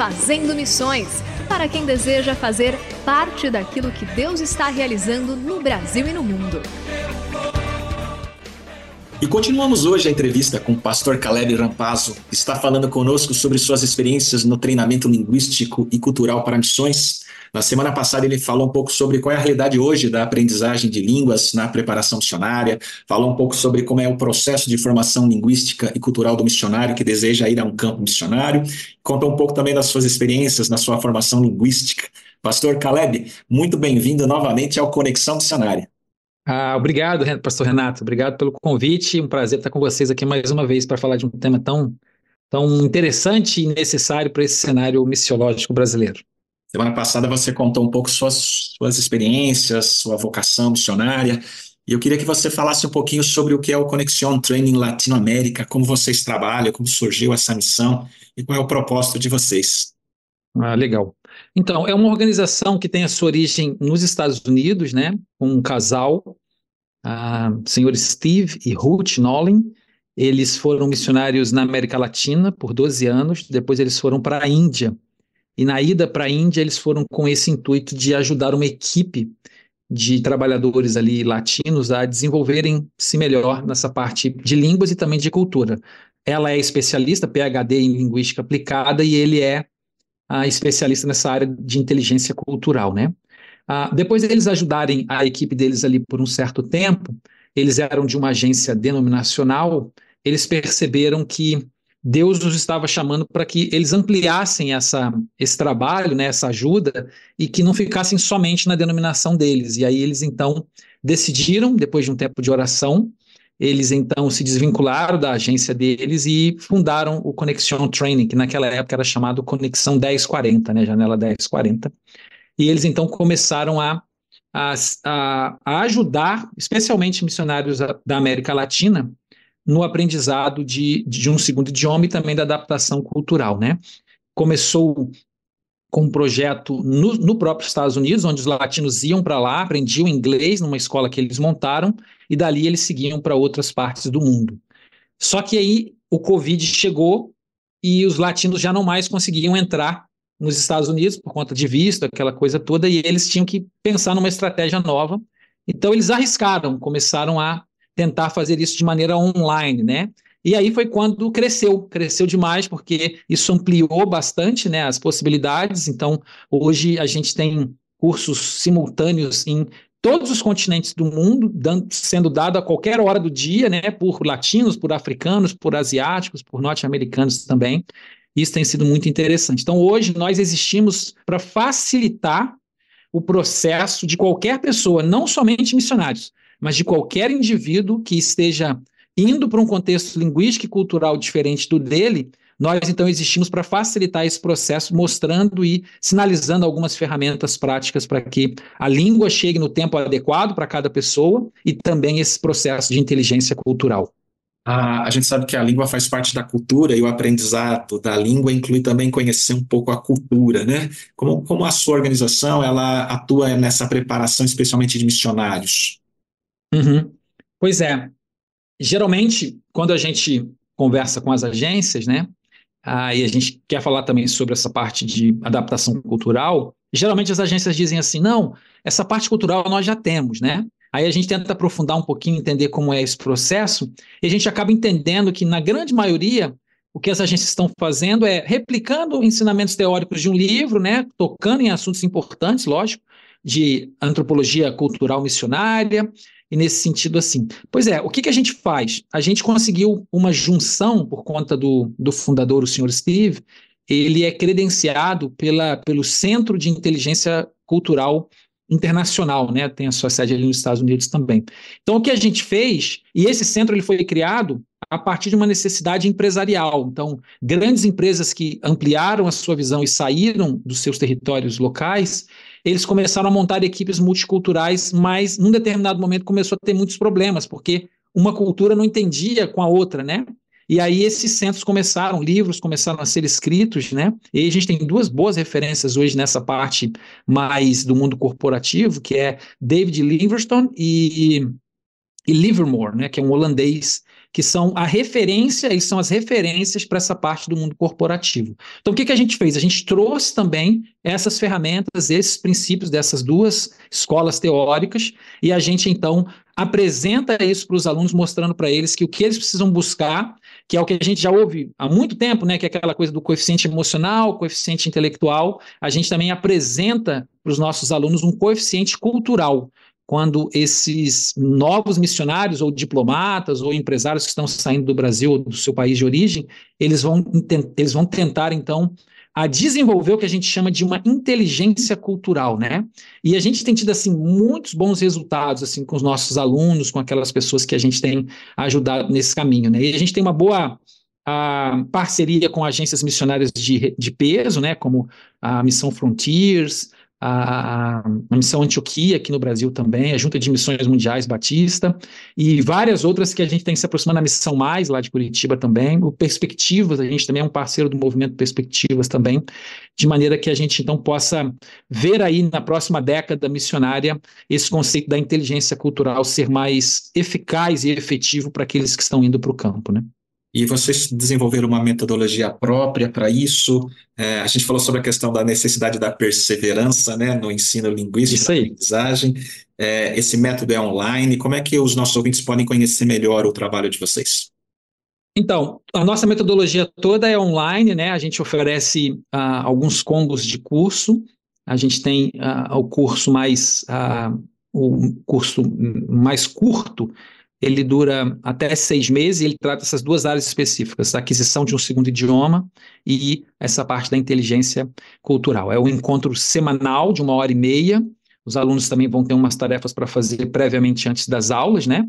Fazendo Missões para quem deseja fazer parte daquilo que Deus está realizando no Brasil e no mundo. E continuamos hoje a entrevista com o pastor Caleb Rampazzo, que está falando conosco sobre suas experiências no treinamento linguístico e cultural para missões. Na semana passada ele falou um pouco sobre qual é a realidade hoje da aprendizagem de línguas na preparação missionária, falou um pouco sobre como é o processo de formação linguística e cultural do missionário que deseja ir a um campo missionário, contou um pouco também das suas experiências na sua formação linguística. Pastor Caleb, muito bem-vindo novamente ao Conexão Missionária. Ah, obrigado, pastor Renato. Obrigado pelo convite. Um prazer estar com vocês aqui mais uma vez para falar de um tema tão, tão interessante e necessário para esse cenário missiológico brasileiro. Semana passada você contou um pouco suas, suas experiências, sua vocação missionária. E eu queria que você falasse um pouquinho sobre o que é o Conexão Training Latinoamérica, como vocês trabalham, como surgiu essa missão e qual é o propósito de vocês. Ah, legal. Então, é uma organização que tem a sua origem nos Estados Unidos, né? Um casal, a senhor Steve e Ruth Nolan. Eles foram missionários na América Latina por 12 anos, depois eles foram para a Índia. E na ida para a Índia, eles foram com esse intuito de ajudar uma equipe de trabalhadores ali latinos a desenvolverem-se melhor nessa parte de línguas e também de cultura. Ela é especialista, PhD em linguística aplicada, e ele é a especialista nessa área de inteligência cultural, né? Ah, depois deles ajudarem a equipe deles ali por um certo tempo, eles eram de uma agência denominacional, eles perceberam que Deus os estava chamando para que eles ampliassem essa, esse trabalho, né, essa ajuda, e que não ficassem somente na denominação deles. E aí eles então decidiram, depois de um tempo de oração, eles então se desvincularam da agência deles e fundaram o Conexão Training, que naquela época era chamado Conexão 1040, né, janela 1040. E eles então começaram a, a, a ajudar, especialmente missionários da América Latina, no aprendizado de, de um segundo idioma e também da adaptação cultural, né? Começou com um projeto no, no próprio Estados Unidos, onde os latinos iam para lá, aprendiam inglês numa escola que eles montaram, e dali eles seguiam para outras partes do mundo. Só que aí o Covid chegou e os latinos já não mais conseguiam entrar nos Estados Unidos por conta de visto, aquela coisa toda, e eles tinham que pensar numa estratégia nova. Então eles arriscaram, começaram a tentar fazer isso de maneira online, né? E aí foi quando cresceu, cresceu demais, porque isso ampliou bastante né, as possibilidades. Então, hoje a gente tem cursos simultâneos em todos os continentes do mundo, dando, sendo dado a qualquer hora do dia, né, por latinos, por africanos, por asiáticos, por norte-americanos também. Isso tem sido muito interessante. Então, hoje nós existimos para facilitar o processo de qualquer pessoa, não somente missionários, mas de qualquer indivíduo que esteja indo para um contexto linguístico e cultural diferente do dele, nós então existimos para facilitar esse processo, mostrando e sinalizando algumas ferramentas práticas para que a língua chegue no tempo adequado para cada pessoa e também esse processo de inteligência cultural. A, a gente sabe que a língua faz parte da cultura e o aprendizado da língua inclui também conhecer um pouco a cultura, né? Como, como a sua organização ela atua nessa preparação, especialmente de missionários? Uhum. Pois é. Geralmente, quando a gente conversa com as agências, né? Ah, e a gente quer falar também sobre essa parte de adaptação cultural. Geralmente as agências dizem assim: não, essa parte cultural nós já temos, né? Aí a gente tenta aprofundar um pouquinho, entender como é esse processo, e a gente acaba entendendo que, na grande maioria, o que as agências estão fazendo é replicando ensinamentos teóricos de um livro, né, tocando em assuntos importantes, lógico, de antropologia cultural missionária, e nesse sentido assim. Pois é, o que, que a gente faz? A gente conseguiu uma junção por conta do, do fundador, o senhor Steve, ele é credenciado pela, pelo Centro de Inteligência Cultural internacional, né? Tem a sua sede ali nos Estados Unidos também. Então, o que a gente fez, e esse centro ele foi criado a partir de uma necessidade empresarial. Então, grandes empresas que ampliaram a sua visão e saíram dos seus territórios locais, eles começaram a montar equipes multiculturais, mas num determinado momento começou a ter muitos problemas, porque uma cultura não entendia com a outra, né? E aí esses centros começaram, livros começaram a ser escritos, né? E a gente tem duas boas referências hoje nessa parte mais do mundo corporativo, que é David Livingstone e, e Livermore, né? Que é um holandês que são a referência e são as referências para essa parte do mundo corporativo. Então, o que, que a gente fez? A gente trouxe também essas ferramentas, esses princípios dessas duas escolas teóricas, e a gente, então, apresenta isso para os alunos, mostrando para eles que o que eles precisam buscar que é o que a gente já ouve há muito tempo, né, que é aquela coisa do coeficiente emocional, coeficiente intelectual, a gente também apresenta para os nossos alunos um coeficiente cultural. Quando esses novos missionários, ou diplomatas, ou empresários que estão saindo do Brasil ou do seu país de origem, eles vão, eles vão tentar, então, a desenvolver o que a gente chama de uma inteligência cultural, né? E a gente tem tido assim muitos bons resultados assim com os nossos alunos, com aquelas pessoas que a gente tem ajudado nesse caminho, né? E a gente tem uma boa a parceria com agências missionárias de, de peso, né, como a Missão Frontiers, a, a, Missão Antioquia aqui no Brasil também, a Junta de Missões Mundiais Batista, e várias outras que a gente tem se aproximando da Missão Mais, lá de Curitiba também, o Perspectivas, a gente também é um parceiro do movimento Perspectivas também, de maneira que a gente então possa ver aí na próxima década missionária esse conceito da inteligência cultural ser mais eficaz e efetivo para aqueles que estão indo para o campo, né? E vocês desenvolveram uma metodologia própria para isso. É, a gente falou sobre a questão da necessidade da perseverança né, no ensino linguístico, isso aí. aprendizagem. É, esse método é online. Como é que os nossos ouvintes podem conhecer melhor o trabalho de vocês? Então, a nossa metodologia toda é online, né? A gente oferece uh, alguns combos de curso. A gente tem uh, o curso mais uh, o curso mais curto, ele dura até seis meses e ele trata essas duas áreas específicas, a aquisição de um segundo idioma e essa parte da inteligência cultural. É um encontro semanal de uma hora e meia. Os alunos também vão ter umas tarefas para fazer previamente antes das aulas, né?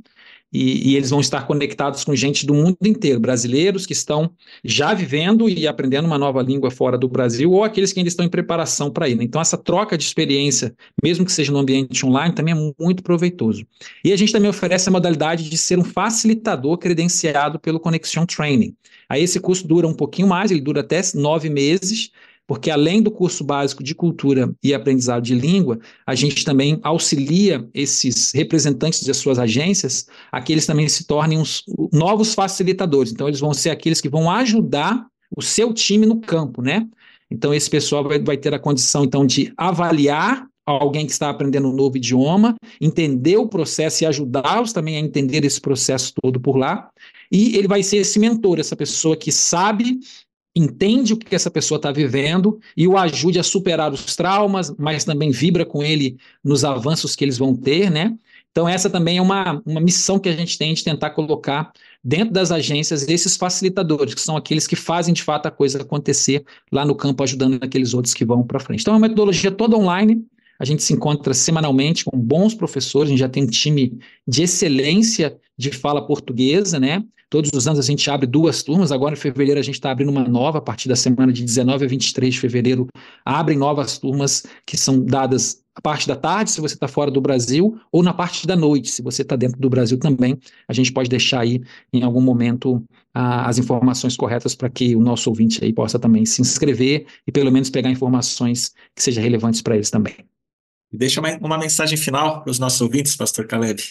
E, e, eles vão estar conectados com gente do mundo inteiro, brasileiros que estão já vivendo e aprendendo uma nova língua fora do Brasil, ou aqueles que ainda estão em preparação para ir. Né? Então, essa troca de experiência, mesmo que seja no ambiente online, também é muito proveitoso. E a gente também oferece a modalidade de ser um facilitador credenciado pelo Connection Training. Aí esse curso dura um pouquinho mais, ele dura até nove meses, porque além do curso básico de cultura e aprendizado de língua, a gente também auxilia esses representantes das suas agências a que eles também se tornem uns novos facilitadores. Então, eles vão ser aqueles que vão ajudar o seu time no campo, né? Então, esse pessoal vai, vai ter a condição, então, de avaliar alguém que está aprendendo um novo idioma, entender o processo e ajudá-los também a entender esse processo todo por lá. E ele vai ser esse mentor, essa pessoa que sabe entende o que essa pessoa está vivendo e o ajude a superar os traumas, mas também vibra com ele nos avanços que eles vão ter, né? Então, essa também é uma, uma missão que a gente tem de tentar colocar dentro das agências esses facilitadores, que são aqueles que fazem de fato a coisa acontecer lá no campo, ajudando aqueles outros que vão para frente. Então, é uma metodologia toda online. A gente se encontra semanalmente com bons professores, a gente já tem um time de excelência de fala portuguesa, né? Todos os anos a gente abre duas turmas, agora em fevereiro a gente está abrindo uma nova, a partir da semana de 19 a 23 de fevereiro, abrem novas turmas que são dadas a parte da tarde, se você está fora do Brasil, ou na parte da noite, se você está dentro do Brasil também. A gente pode deixar aí em algum momento as informações corretas para que o nosso ouvinte aí possa também se inscrever e pelo menos pegar informações que sejam relevantes para eles também. Deixa uma, uma mensagem final para os nossos ouvintes, Pastor Caleb.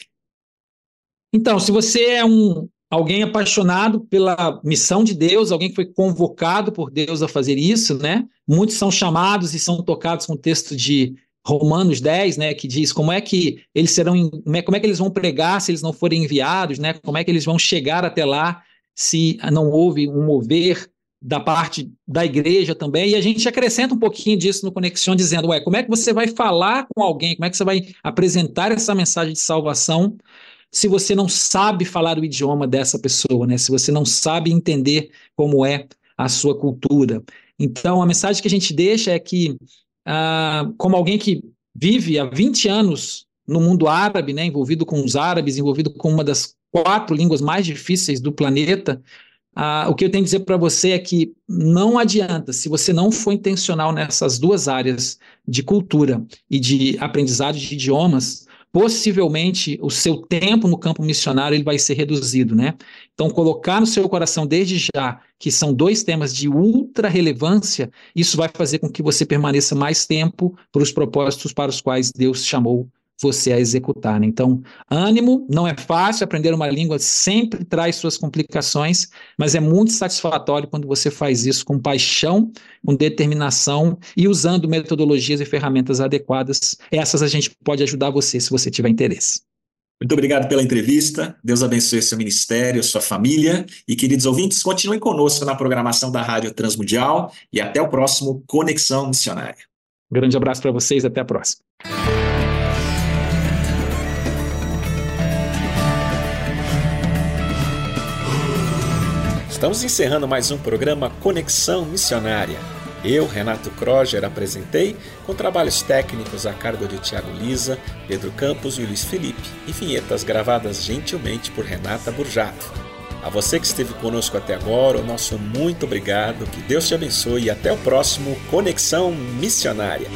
Então, se você é um, alguém apaixonado pela missão de Deus, alguém que foi convocado por Deus a fazer isso, né? Muitos são chamados e são tocados com o texto de Romanos 10, né, que diz como é que eles serão, é, como é que eles vão pregar se eles não forem enviados, né? Como é que eles vão chegar até lá se não houve um mover da parte da igreja também, e a gente acrescenta um pouquinho disso no Conexão, dizendo, ué, como é que você vai falar com alguém, como é que você vai apresentar essa mensagem de salvação se você não sabe falar o idioma dessa pessoa, né? Se você não sabe entender como é a sua cultura. Então, a mensagem que a gente deixa é que, ah, como alguém que vive há 20 anos no mundo árabe, né, envolvido com os árabes, envolvido com uma das quatro línguas mais difíceis do planeta, ah, o que eu tenho a dizer para você é que não adianta, se você não for intencional nessas duas áreas de cultura e de aprendizado de idiomas, possivelmente o seu tempo no campo missionário ele vai ser reduzido, né? Então, colocar no seu coração desde já que são dois temas de ultra relevância, isso vai fazer com que você permaneça mais tempo para os propósitos para os quais Deus chamou você a executar. Né? Então, ânimo, não é fácil, aprender uma língua sempre traz suas complicações, mas é muito satisfatório quando você faz isso com paixão, com determinação e usando metodologias e ferramentas adequadas. Essas a gente pode ajudar você se você tiver interesse. Muito obrigado pela entrevista. Deus abençoe seu ministério, sua família. E, queridos ouvintes, continuem conosco na programação da Rádio Transmundial e até o próximo Conexão Missionária. Um grande abraço para vocês, até a próxima. Estamos encerrando mais um programa Conexão Missionária. Eu, Renato Kroger, apresentei com trabalhos técnicos a cargo de Tiago Lisa, Pedro Campos e Luiz Felipe, e vinhetas gravadas gentilmente por Renata Burjato. A você que esteve conosco até agora, o nosso muito obrigado, que Deus te abençoe e até o próximo Conexão Missionária.